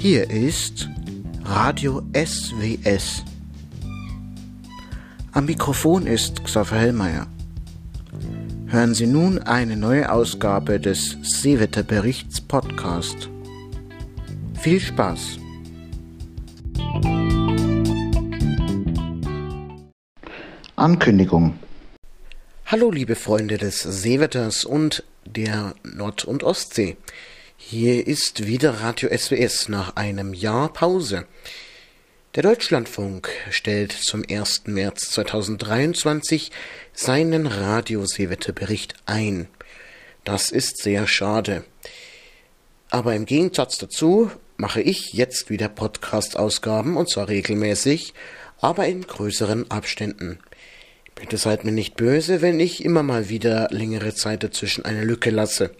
Hier ist Radio SWS. Am Mikrofon ist Xaver Hellmeier. Hören Sie nun eine neue Ausgabe des Seewetterberichts Podcast. Viel Spaß! Ankündigung Hallo liebe Freunde des Seewetters und der Nord- und Ostsee. Hier ist wieder Radio SWS nach einem Jahr Pause. Der Deutschlandfunk stellt zum 1. März 2023 seinen Radioseewetterbericht ein. Das ist sehr schade. Aber im Gegensatz dazu mache ich jetzt wieder Podcast-Ausgaben und zwar regelmäßig, aber in größeren Abständen. Bitte seid mir nicht böse, wenn ich immer mal wieder längere Zeit dazwischen eine Lücke lasse.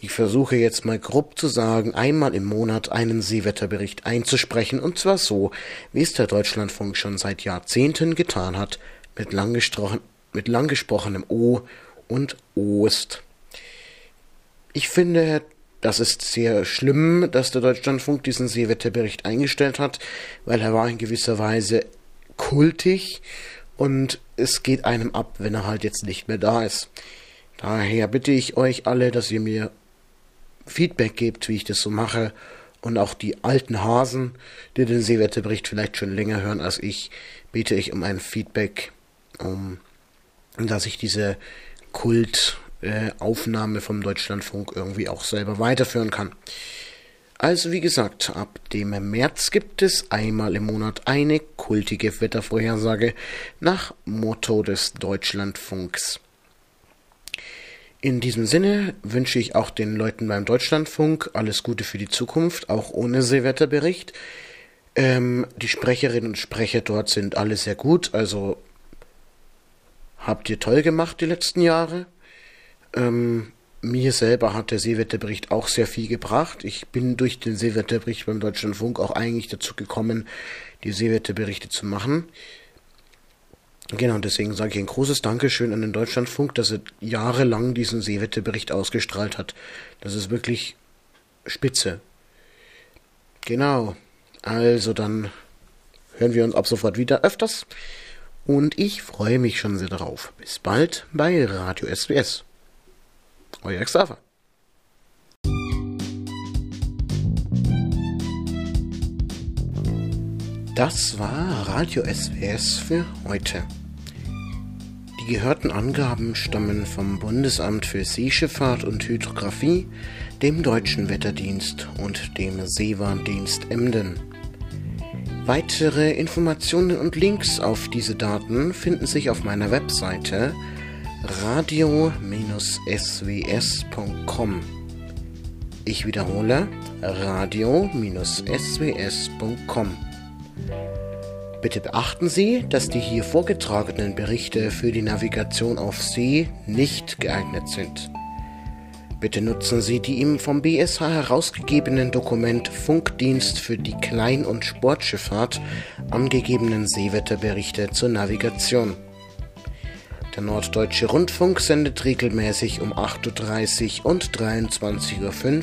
Ich versuche jetzt mal grob zu sagen, einmal im Monat einen Seewetterbericht einzusprechen, und zwar so, wie es der Deutschlandfunk schon seit Jahrzehnten getan hat, mit mit lang gesprochenem O und Ost. Ich finde, das ist sehr schlimm, dass der Deutschlandfunk diesen Seewetterbericht eingestellt hat, weil er war in gewisser Weise kultig und es geht einem ab, wenn er halt jetzt nicht mehr da ist. Daher bitte ich euch alle, dass ihr mir Feedback gebt, wie ich das so mache. Und auch die alten Hasen, die den Seewetterbericht vielleicht schon länger hören als ich, bitte ich um ein Feedback, um dass ich diese Kultaufnahme äh, vom Deutschlandfunk irgendwie auch selber weiterführen kann. Also wie gesagt, ab dem März gibt es einmal im Monat eine kultige Wettervorhersage nach Motto des Deutschlandfunks. In diesem Sinne wünsche ich auch den Leuten beim Deutschlandfunk alles Gute für die Zukunft, auch ohne Seewetterbericht. Ähm, die Sprecherinnen und Sprecher dort sind alle sehr gut, also habt ihr toll gemacht die letzten Jahre. Ähm, mir selber hat der Seewetterbericht auch sehr viel gebracht. Ich bin durch den Seewetterbericht beim Deutschlandfunk auch eigentlich dazu gekommen, die Seewetterberichte zu machen. Genau, deswegen sage ich ein großes Dankeschön an den Deutschlandfunk, dass er jahrelang diesen Seewetterbericht ausgestrahlt hat. Das ist wirklich spitze. Genau. Also dann hören wir uns ab sofort wieder öfters. Und ich freue mich schon sehr darauf. Bis bald bei Radio SWS. Euer Xaver. Das war Radio SWS für heute. Die gehörten Angaben stammen vom Bundesamt für Seeschifffahrt und Hydrographie, dem Deutschen Wetterdienst und dem Seewarndienst Emden. Weitere Informationen und Links auf diese Daten finden sich auf meiner Webseite radio-sws.com. Ich wiederhole radio-sws.com. Bitte beachten Sie, dass die hier vorgetragenen Berichte für die Navigation auf See nicht geeignet sind. Bitte nutzen Sie die ihm vom BSH herausgegebenen Dokument Funkdienst für die Klein- und Sportschifffahrt angegebenen Seewetterberichte zur Navigation. Der Norddeutsche Rundfunk sendet regelmäßig um 8.30 Uhr und 23.05 Uhr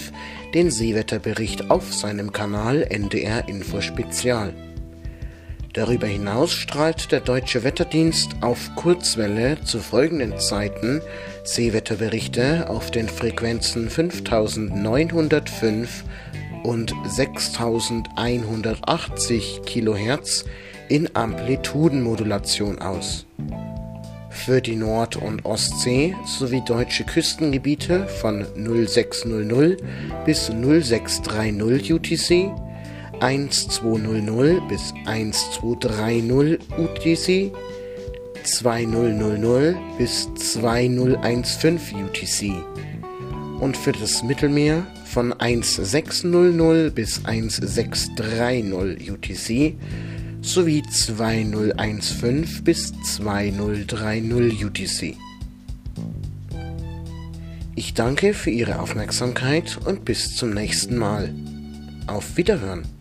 den Seewetterbericht auf seinem Kanal NDR Info Spezial. Darüber hinaus strahlt der Deutsche Wetterdienst auf Kurzwelle zu folgenden Zeiten. Seewetterberichte auf den Frequenzen 5905 und 6180 kHz in Amplitudenmodulation aus. Für die Nord- und Ostsee sowie deutsche Küstengebiete von 0600 bis 0630 UTC, 1200 bis 1230 UTC, 2000 bis 2015 UTC und für das Mittelmeer von 1600 bis 1630 UTC sowie 2015 bis 2030 UTC. Ich danke für Ihre Aufmerksamkeit und bis zum nächsten Mal. Auf Wiederhören.